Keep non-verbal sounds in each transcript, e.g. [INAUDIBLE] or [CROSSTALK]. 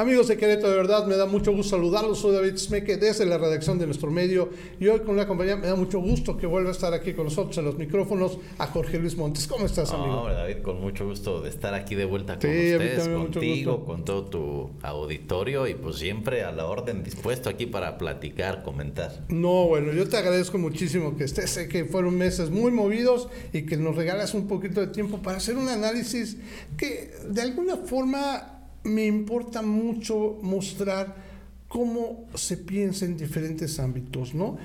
Amigos de Querétaro, de verdad me da mucho gusto saludarlos. Soy David Smeke desde la redacción de nuestro medio y hoy con una compañía me da mucho gusto que vuelva a estar aquí con nosotros en los micrófonos a Jorge Luis Montes. ¿Cómo estás, amigo? Hombre, David, con mucho gusto de estar aquí de vuelta con ustedes, contigo, con todo tu auditorio y pues siempre a la orden dispuesto aquí para platicar, comentar. No, bueno, yo te agradezco muchísimo que estés, sé que fueron meses muy movidos y que nos regalas un poquito de tiempo para hacer un análisis que de alguna forma me importa mucho mostrar cómo se piensa en diferentes ámbitos, ¿no?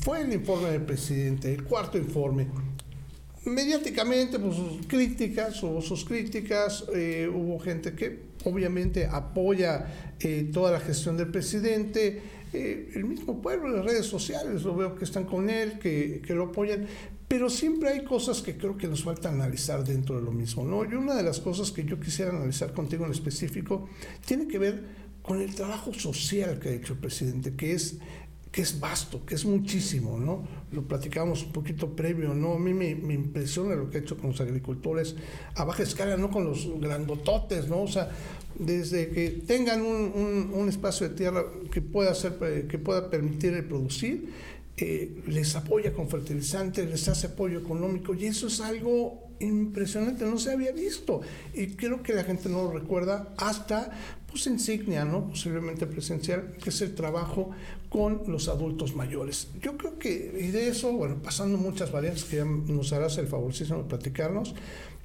Fue el informe del presidente, el cuarto informe. Mediáticamente, pues sus críticas, hubo sus críticas, eh, hubo gente que obviamente apoya eh, toda la gestión del presidente, eh, el mismo pueblo, las redes sociales, lo veo que están con él, que, que, lo apoyan, pero siempre hay cosas que creo que nos falta analizar dentro de lo mismo, ¿no? Y una de las cosas que yo quisiera analizar contigo en específico tiene que ver con el trabajo social que ha hecho el presidente, que es que es vasto, que es muchísimo, ¿no? Lo platicábamos un poquito previo, ¿no? A mí me, impresiona lo que ha hecho con los agricultores a baja escala, no con los grandototes, ¿no? O sea, desde que tengan un, un, un espacio de tierra que pueda, hacer, que pueda permitir el producir, eh, les apoya con fertilizantes, les hace apoyo económico y eso es algo impresionante, no se había visto y creo que la gente no lo recuerda hasta pues insignia, ¿no? posiblemente presencial, que es el trabajo con los adultos mayores. Yo creo que, y de eso, bueno, pasando muchas variantes que ya nos harás el favorísimo de platicarnos,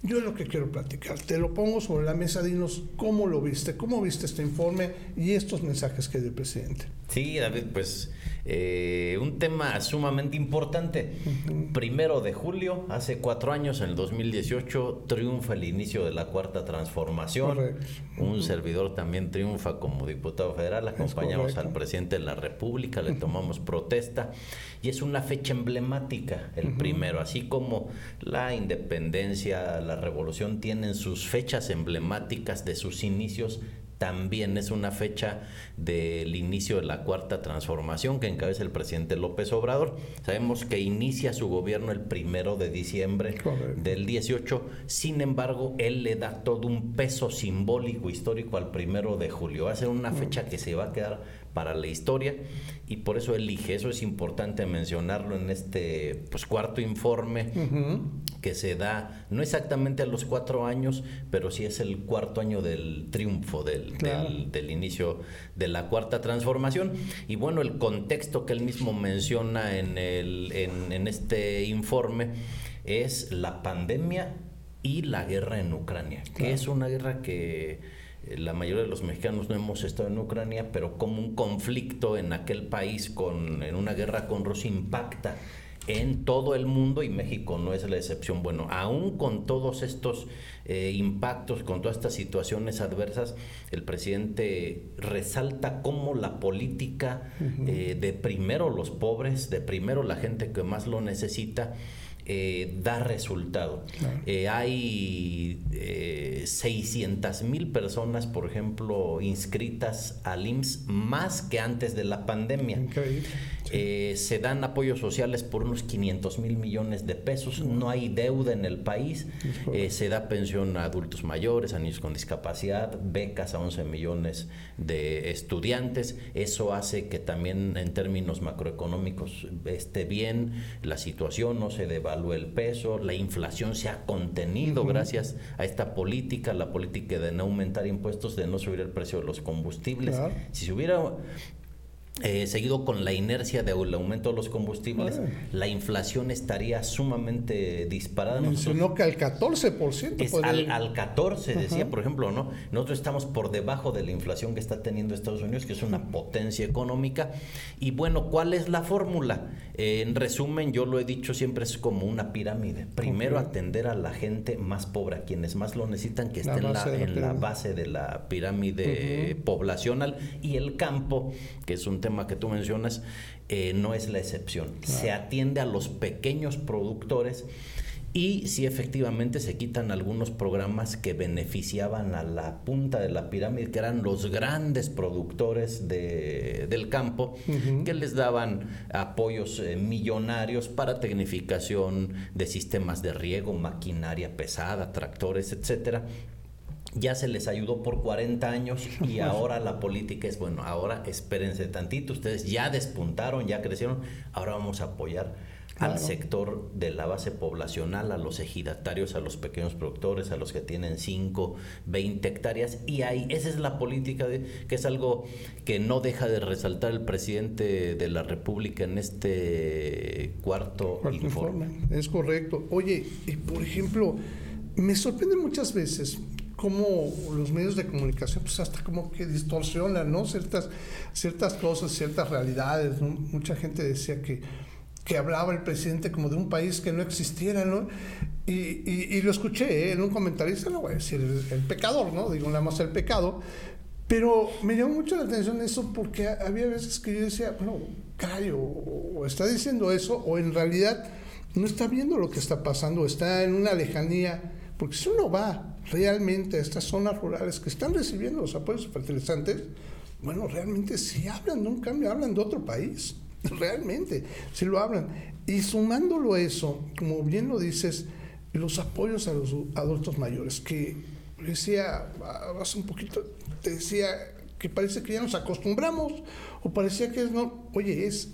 yo es lo que quiero platicar. Te lo pongo sobre la mesa, dinos cómo lo viste, cómo viste este informe y estos mensajes que hay del presidente. Sí, David, pues eh, un tema sumamente importante. Primero de julio, hace cuatro años, en el 2018, triunfa el inicio de la cuarta transformación. Un servidor también triunfa como diputado federal. Acompañamos al presidente de la República, le tomamos protesta y es una fecha emblemática, el primero. Así como la independencia, la revolución tienen sus fechas emblemáticas de sus inicios también es una fecha del inicio de la cuarta transformación que encabeza el presidente López Obrador. Sabemos que inicia su gobierno el primero de diciembre del 18, sin embargo, él le da todo un peso simbólico histórico al primero de julio. Va a ser una fecha que se va a quedar para la historia y por eso elige. Eso es importante mencionarlo en este pues, cuarto informe que se da, no exactamente a los cuatro años, pero sí es el cuarto año del triunfo, del, del, inicio de la cuarta transformación. Y bueno, el contexto que él mismo menciona en, el, en, en este informe es la pandemia y la guerra en Ucrania, que es una guerra que la mayoría de los mexicanos no hemos estado en Ucrania, pero como un conflicto en aquel país, con, en una guerra con Rusia, impacta en todo el mundo y México no es la excepción. Bueno, aún con todos estos eh, impactos, con todas estas situaciones adversas, el presidente resalta cómo la política eh, de primero los pobres, de primero la gente que más lo necesita, eh, da resultado. Eh, hay eh, 600 mil personas, por ejemplo, inscritas al IMSS más que antes de la pandemia. Eh, se dan apoyos sociales por unos 500 mil millones de pesos. No hay deuda en el país. se da pensión a adultos mayores, a niños con discapacidad, becas a 11 millones de estudiantes. Eso hace que también en términos macroeconómicos esté bien la situación, no se deba el peso, la inflación se ha contenido gracias a esta política, la política de no aumentar impuestos, de no subir el precio de los combustibles. Si se hubiera eh, seguido con la inercia del aumento de los combustibles, la inflación estaría sumamente disparada. Mencionó que al 14%. Es al, al, 14, decía, por ejemplo, ¿no? Nosotros estamos por debajo de la inflación que está teniendo Estados Unidos, que es una potencia económica. Y bueno, ¿cuál es la fórmula? Eh, en resumen, yo lo he dicho siempre, es como una pirámide. Primero atender a la gente más pobre, a quienes más lo necesitan, que estén en, la, en la, base de la pirámide poblacional, y el campo, que es un tema que tú mencionas, eh, no es la excepción. Se atiende a los pequeños productores y si efectivamente se quitan algunos programas que beneficiaban a la punta de la pirámide, que eran los grandes productores de, del campo, que les daban apoyos eh, millonarios para tecnificación de sistemas de riego, maquinaria pesada, tractores, etcétera ya se les ayudó por 40 años y [LAUGHS] ahora la política es, bueno, ahora espérense tantito, ustedes ya despuntaron, ya crecieron, ahora vamos a apoyar al sector de la base poblacional, a los ejidatarios, a los pequeños productores, a los que tienen 5, 20 hectáreas. Y ahí, esa es la política, de, que es algo que no deja de resaltar el presidente de la República en este cuarto, informe. Es correcto. Oye, y por ejemplo, me sorprende muchas veces cómo los medios de comunicación pues hasta como que distorsionan, ¿no? Ciertas, ciertas cosas, ciertas realidades. Mucha gente decía que, que hablaba el presidente como de un país que no existiera, ¿no? Y, y, lo escuché ¿eh? en un comentarista, no voy a decir el, pecador, ¿no? Digo nada más el pecado, pero me llamó mucho la atención eso porque había veces que yo decía, bueno, caray, o está diciendo eso, o en realidad no está viendo lo que está pasando, está en una lejanía porque si uno va realmente estas zonas rurales que están recibiendo los apoyos fertilizantes, bueno, realmente sí hablan de un cambio, hablan de otro país, [LAUGHS] realmente, sí lo hablan. Y sumándolo a eso, como bien lo dices, los apoyos a los adultos mayores, que decía hace un poquito, te decía que parece que ya nos acostumbramos, o parecía que es no, oye, es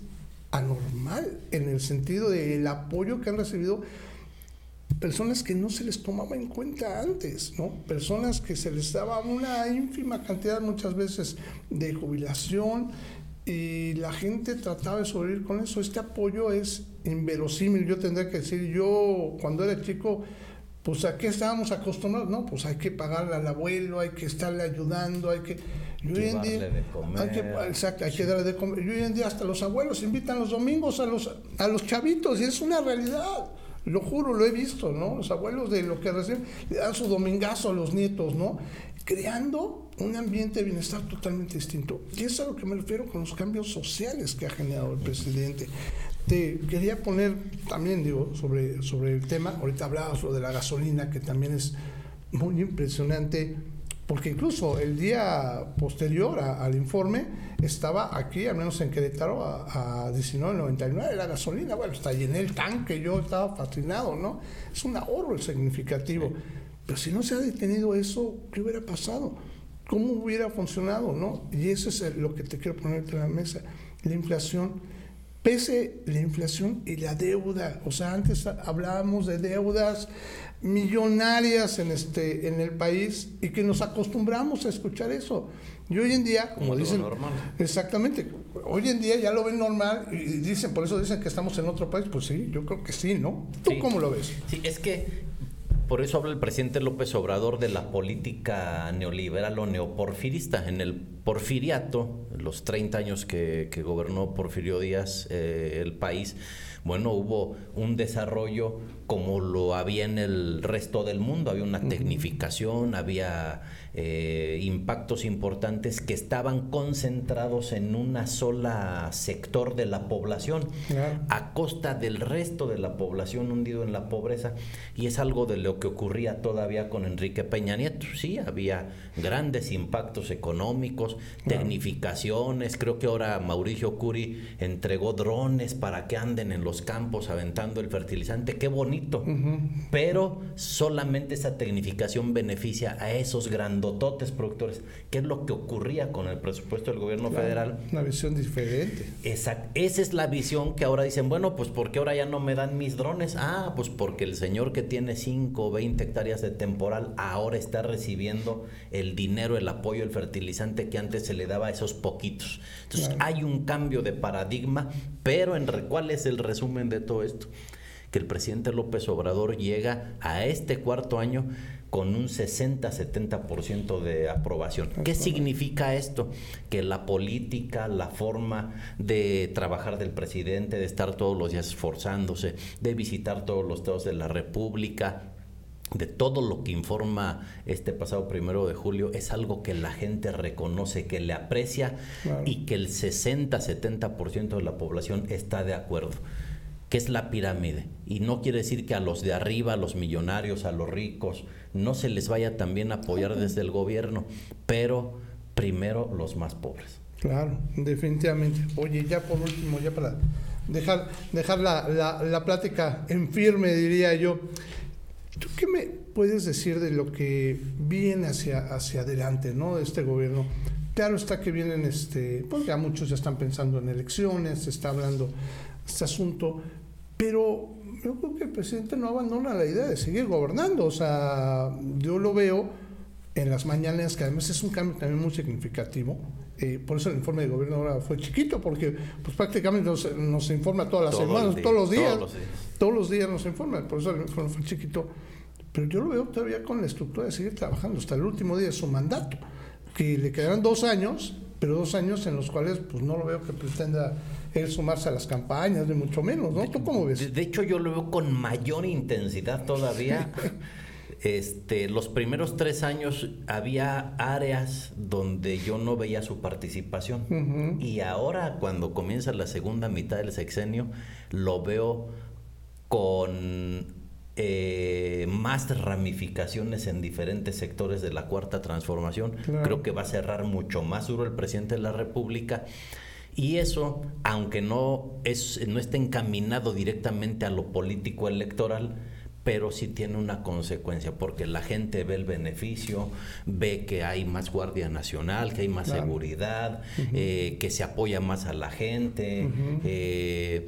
anormal en el sentido del apoyo que han recibido personas que no se les tomaba en cuenta antes, ¿no? Personas que se les daba una ínfima cantidad muchas veces de jubilación y la gente trataba de sobrevivir con eso. Este apoyo es inverosímil, yo tendría que decir, yo cuando era chico, pues a qué estábamos acostumbrados, no, pues hay que pagarle al abuelo, hay que estarle ayudando, hay que... Yo hoy en día, de comer. Hay que, exacto, hay que darle de comer. Yo hoy en día hasta los abuelos invitan los domingos a los, a los chavitos y es una realidad. Lo juro, lo he visto, ¿no? Los abuelos de lo que reciben le dan su domingazo a los nietos, ¿no? Creando un ambiente de bienestar totalmente distinto. Y es a lo que me refiero con los cambios sociales que ha generado el presidente. Te quería poner también, digo, sobre, sobre el tema, ahorita hablabas de la gasolina, que también es muy impresionante porque incluso el día posterior al informe estaba aquí, al menos en Querétaro, a, a 19.99 la gasolina. Bueno, está llené el tanque, yo estaba fascinado, ¿no? Es un ahorro significativo. Pero si no se ha detenido eso, ¿qué hubiera pasado? ¿Cómo hubiera funcionado, no? Y eso es lo que te quiero poner en la mesa. La inflación, pese la inflación y la deuda. O sea, antes hablábamos de deudas millonarias en, este, en el país y que nos acostumbramos a escuchar eso. Y hoy en día, como dicen, normal. exactamente, hoy en día ya lo ven normal y dicen, por eso dicen que estamos en otro país, pues sí, yo creo que sí, ¿no? ¿Tú cómo lo ves? Sí, es que por eso habla el presidente López Obrador de la política neoliberal o neoporfirista. En el porfiriato, los 30 años que, gobernó Porfirio Díaz eh, el país, bueno, hubo un desarrollo como lo había en el resto del mundo, había una tecnificación, había eh, impactos importantes que estaban concentrados en una sola sector de la población, a costa del resto de la población hundido en la pobreza. Y es algo de lo que ocurría todavía con Enrique Peña Nieto. Sí, había grandes impactos económicos, tecnificaciones. Creo que ahora Mauricio Curi entregó drones para que anden en los campos aventando el fertilizante. Qué bonito. Pero solamente esa tecnificación beneficia a esos grandototes productores. ¿Qué es lo que ocurría con el presupuesto del gobierno federal? Una visión diferente. Exacto. Esa es la visión que ahora dicen, bueno, pues porque ahora ya no me dan mis drones? Ah, pues porque el señor que tiene 5 o 20 hectáreas de temporal ahora está recibiendo el dinero, el apoyo, el fertilizante que antes se le daba a esos poquitos. Entonces hay un cambio de paradigma, pero en ¿cuál es el resumen de todo esto? Que el presidente López Obrador llega a este cuarto año con un 60-70% de aprobación. ¿Qué significa esto? Que la política, la forma de trabajar del presidente, de estar todos los días esforzándose, de visitar todos los estados de la República, de todo lo que informa este pasado primero de julio es algo que la gente reconoce, que le aprecia y que el 60-70% de la población está de acuerdo. que es la pirámide? Y no quiere decir que a los de arriba, a los millonarios, a los ricos, no se les vaya también a apoyar desde el gobierno, pero primero los más pobres. Claro, definitivamente. Oye, ya por último, ya para dejar, dejar la, la, la plática en firme, diría yo ¿Tú qué me puedes decir de lo que viene hacia, hacia adelante, ¿no? De este gobierno. Claro está que vienen, este, pues ya muchos ya están pensando en elecciones, se está hablando este asunto, pero yo creo que el presidente no abandona la idea de seguir gobernando. O sea, yo lo veo en las mañanas, que además es un cambio también muy significativo. Eh, por eso el informe de gobierno ahora fue chiquito, porque pues prácticamente nos, informa todas las semanas, todos los días. Todos los días nos informa, por eso el informe fue chiquito. Pero yo lo veo todavía con la estructura de seguir trabajando hasta el último día de su mandato, que le quedarán dos años, pero dos años en los cuales pues no lo veo que pretenda él sumarse a las campañas, ni mucho menos, ¿no? ¿Tú cómo ves? De, hecho, yo lo veo con mayor intensidad todavía. [LAUGHS] este, los primeros tres años había áreas donde yo no veía su participación. Y ahora, cuando comienza la segunda mitad del sexenio, lo veo con eh, más ramificaciones en diferentes sectores de la cuarta transformación. Creo que va a cerrar mucho más duro el presidente de la República. Y eso, aunque no, es, no esté encaminado directamente a lo político electoral, pero sí tiene una consecuencia, porque la gente ve el beneficio, ve que hay más Guardia Nacional, que hay más seguridad, eh, que se apoya más a la gente, eh,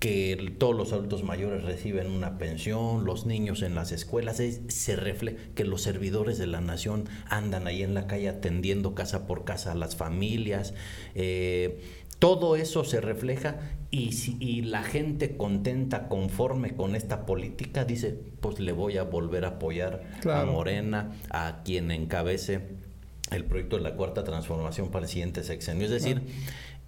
que todos los adultos mayores reciben una pensión, los niños en las escuelas, se refleja que los servidores de la nación andan ahí en la calle atendiendo casa por casa a las familias. Eh, todo eso se refleja y, si, la gente contenta, conforme con esta política, dice, pues le voy a volver a apoyar a Morena, a quien encabece el proyecto de la cuarta transformación para el siguiente sexenio. Es decir,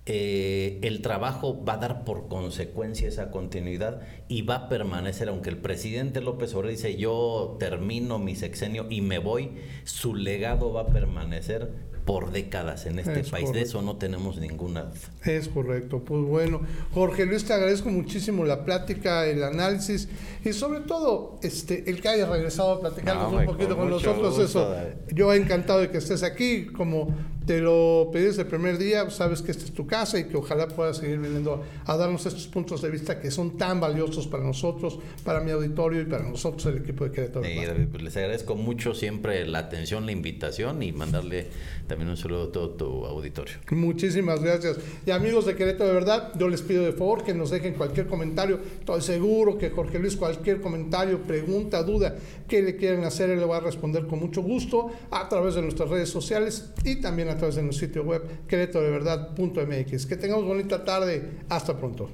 eh, el trabajo va a dar por consecuencia esa continuidad y va a permanecer, aunque el presidente López Obrador dice yo termino mi sexenio y me voy, su legado va a permanecer por décadas en este país. De eso no tenemos ninguna Es correcto. Pues bueno, Jorge Luis, te agradezco muchísimo la plática, el análisis y sobre todo este el que haya regresado a platicarnos un poquito con, nosotros. eso, yo he encantado de que estés aquí. Como te lo pedí desde el primer día, sabes que esta es tu casa y que ojalá puedas seguir viniendo a darnos estos puntos de vista que son tan valiosos para nosotros, para mi auditorio y para nosotros, el equipo de Querétaro. Pues les agradezco mucho siempre la atención, la invitación y mandarle también un saludo a todo tu auditorio. Muchísimas gracias. Y amigos de Querétaro, de verdad, yo les pido de favor que nos dejen cualquier comentario. Estoy seguro que Jorge Luis, cualquier comentario, pregunta, duda que le quieran hacer, él le va a responder con mucho gusto a través de nuestras redes sociales y también a través de nuestro sitio web querétarodeverdad.mx. Que tengamos bonita tarde. Hasta pronto.